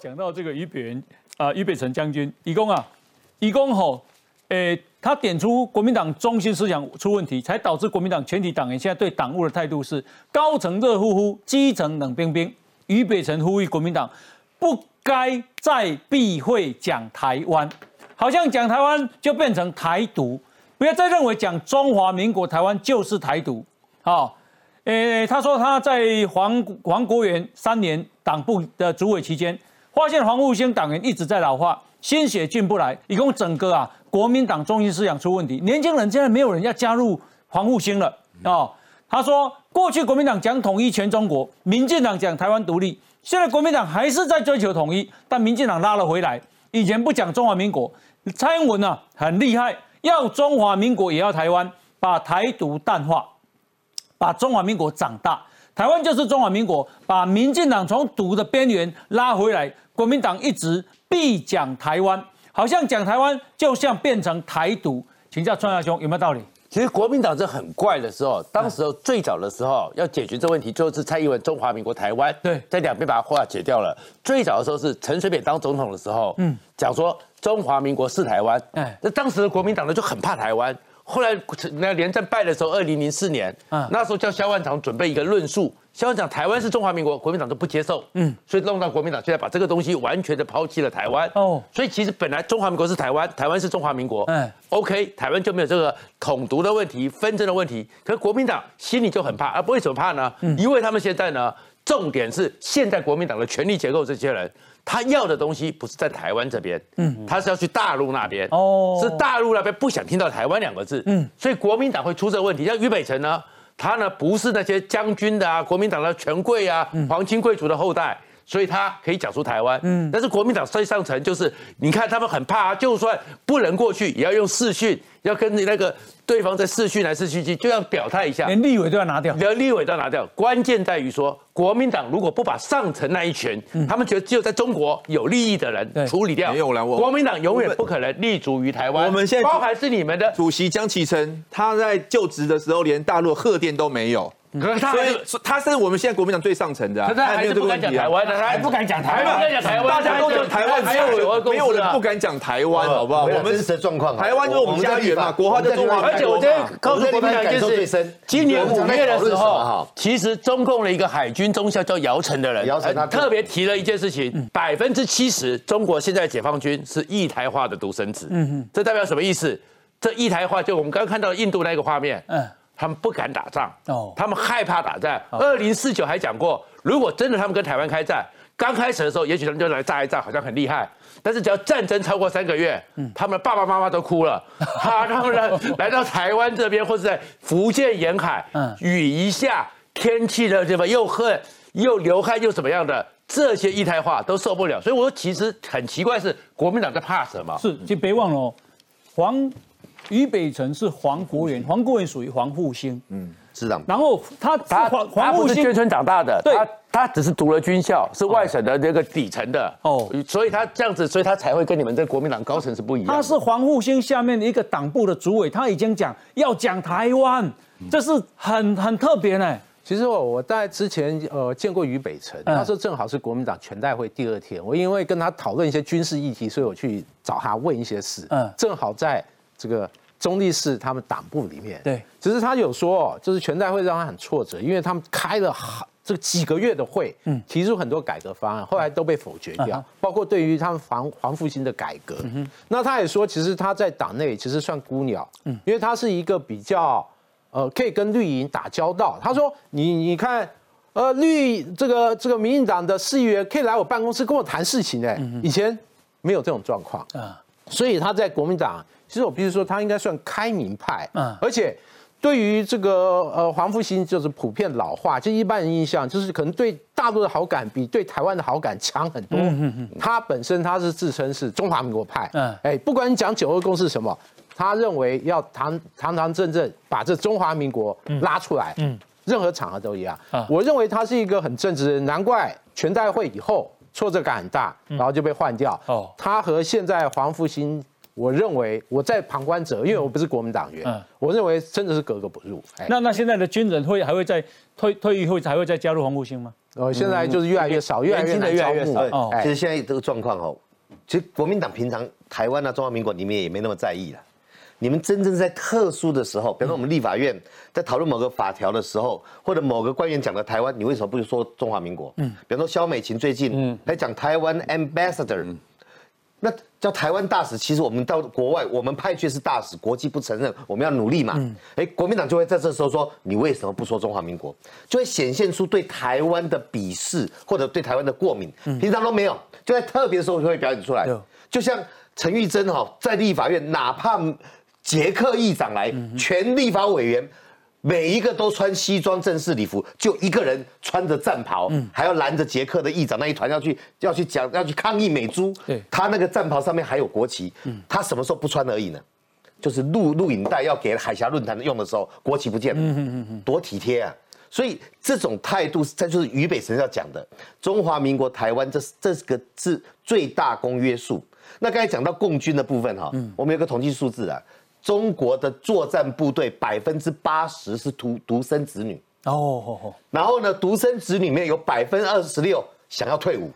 讲到这个俞北元啊，俞北辰将军，以公啊，以公吼，诶，他点出国民党中心思想出问题，才导致国民党全体党员现在对党务的态度是高层热乎乎，基层冷冰冰。俞北辰呼吁国民党不该再避讳讲台湾，好像讲台湾就变成台独，不要再认为讲中华民国台湾就是台独。好，诶，他说他在黄 黄国元三年党部的主委期间，发现黄复兴党员一直在老化，心血进不来，一共整个啊国民党中心思想出问题，年轻人现在没有人要加入黄复兴了哦。他说，过去国民党讲统一全中国，民进党讲台湾独立，现在国民党还是在追求统一，但民进党拉了回来。以前不讲中华民国，蔡英文呢很厉害，要中华民国也要台湾，把台独淡化，把中华民国长大，台湾就是中华民国，把民进党从独的边缘拉回来。国民党一直必讲台湾，好像讲台湾就像变成台独，请教川亚兄有没有道理？其实国民党这很怪的时候，当时候最早的时候要解决这问题，就是蔡英文中华民国台湾，对，在两边把它化解掉了。最早的时候是陈水扁当总统的时候，嗯，讲说中华民国是台湾，哎，那当时的国民党呢就很怕台湾。后来那连战败的时候，二零零四年，嗯，那时候叫萧万长准备一个论述。萧万长台湾是中华民国，国民党都不接受，嗯，所以弄到国民党现在把这个东西完全的抛弃了台湾。哦，所以其实本来中华民国是台湾，台湾是中华民国，嗯，OK，台湾就没有这个统独的问题、纷争的问题。可是国民党心里就很怕，啊，为什么怕呢？因为他们现在呢，重点是现在国民党的权力结构，这些人。他要的东西不是在台湾这边，嗯，他是要去大陆那边，哦，是大陆那边不想听到台湾两个字，嗯，所以国民党会出这个问题。像俞北辰呢，他呢不是那些将军的啊，国民党的权贵啊，皇亲贵族的后代，所以他可以讲出台湾，嗯，但是国民党最上层就是，你看他们很怕，就算不能过去，也要用视讯，要跟你那个。对方在视讯来视讯去，就要表态一下，连立委都要拿掉，连立委都要拿掉。关键在于说，国民党如果不把上层那一群，他们觉得只有在中国有利益的人处理掉，没有了。国民党永远不可能立足于台湾。我们现在包含是你们的主席江启臣，他在就职的时候连大陆贺电都没有。可是他，他是我们现在国民党最上层的，他还是不敢讲台湾的，他还不敢讲台湾，讲台湾，大家都讲台湾，没有没有人不敢讲台湾，好不好？我们真实的状况，台湾就是我们家园嘛，国话叫中华。而且我今天告诉国民党就是，今年五月的时候，其实中共的一个海军中校叫姚晨的人，姚晨他特别提了一件事情，百分之七十中国现在解放军是一台化的独生子，嗯哼，这代表什么意思？这一台化就我们刚刚看到印度那个画面，嗯。他们不敢打仗，哦，他们害怕打仗。二零四九还讲过，如果真的他们跟台湾开战，刚开始的时候，也许他们就来炸一炸，好像很厉害。但是只要战争超过三个月，嗯，他们爸爸妈妈都哭了。哈，他们来来到台湾这边，或者在福建沿海，嗯，雨一下，天气的地方又恨又流汗又怎么样的，这些一胎化都受不了。所以我说其实很奇怪，是国民党在怕什么？是，就别忘了黄。俞北辰是黄国元，黄国元属于黄复兴，嗯，是的。然后他他他不是眷村长大的，他他只是读了军校，是外省的那个底层的哦，所以他这样子，所以他才会跟你们这国民党高层是不一样。他是黄复兴下面的一个党部的主委，他已经讲要讲台湾，这是很很特别呢。其实我我在之前呃见过俞北辰，那时候正好是国民党全代会第二天，我因为跟他讨论一些军事议题，所以我去找他问一些事，嗯，正好在。这个中立市他们党部里面，对，只是他有说，就是全代会让他很挫折，因为他们开了好这几个月的会，嗯，提出很多改革方案，后来都被否决掉，包括对于他们黄黄复兴的改革。那他也说，其实他在党内其实算孤鸟，嗯，因为他是一个比较呃可以跟绿营打交道。他说，你你看，呃绿这个这个民进党的市议员可以来我办公室跟我谈事情哎，以前没有这种状况。啊，所以他在国民党。其实我必须说，他应该算开明派，嗯，而且对于这个呃黄复兴，就是普遍老化，就一般人印象就是可能对大陆的好感比对台湾的好感强很多。嗯嗯他本身他是自称是中华民国派，嗯，哎，不管你讲九二共识什么，他认为要堂堂堂正正把这中华民国拉出来，嗯，任何场合都一样。我认为他是一个很正直的人，难怪全代会以后挫折感很大，然后就被换掉。哦，他和现在黄复兴。我认为我在旁观者，因为我不是国民党员，嗯我认为真的是格格不入。哎，那那现在的军人会还会再退退役后还会再加入黄复兴吗？呃，现在就是越来越少，越来越年轻的难招募越来越少。哦哎其实现在这个状况哦，其实国民党平常台湾啊、中华民国你们也没那么在意了。你们真正在特殊的时候，比如说我们立法院在讨论某个法条的时候，或者某个官员讲的台湾，你为什么不说中华民国？嗯，比如说萧美琴最近嗯来讲台湾 ambassador，、那叫台湾大使，其实我们到国外，我们派去是大使，国际不承认，我们要努力嘛。哎、国民党就会在这时候说，你为什么不说中华民国？就会显现出对台湾的鄙视或者对台湾的过敏，平常都没有，就在特别的时候就会表演出来有。就像陈玉珍哈，在立法院，哪怕捷克议长来，全立法委员。每一个都穿西装正式礼服，就一个人穿着战袍，还要拦着捷克的议长那一团要去要去讲要去抗议美猪。对他那个战袍上面还有国旗，他什么时候不穿而已呢？就是录录影带要给海峡论坛用的时候，国旗不见了，多体贴啊！所以这种态度，这就是俞北辰要讲的，中华民国台湾这这个是最大公约数。那刚才讲到共军的部分哈，我们有个统计数字啊，中国的作战部队百分之八十是独独生子女，哦然后呢，独生子女里面有百分之二十六想要退伍，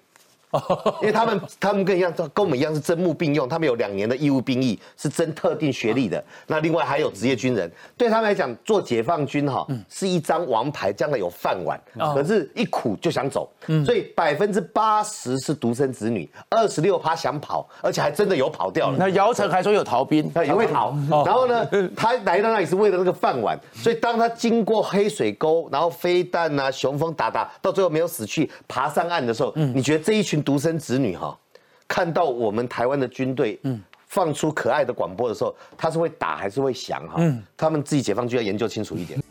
因为他们他们跟一样，跟我们一样是征募并用，他们有两年的义务兵役，是征特定学历的。那另外还有职业军人，对他们来讲，做解放军哈是一张王牌，将来有饭碗，可是一苦就想走，所以百分之八十是独生子女，二十六趴想跑，而且还真的有跑掉了。那姚晨还说有逃兵，他也会逃。然后呢，他来到那里是为了那个饭碗，所以当他经过黑水沟，然后飞弹啊、雄风打打，到最后没有死去，爬上岸的时候，你觉得这一群独生子女哈，看到我们台湾的军队，嗯放出可爱的广播的时候，他是会打还是会响哈？他们自己解放军要研究清楚一点。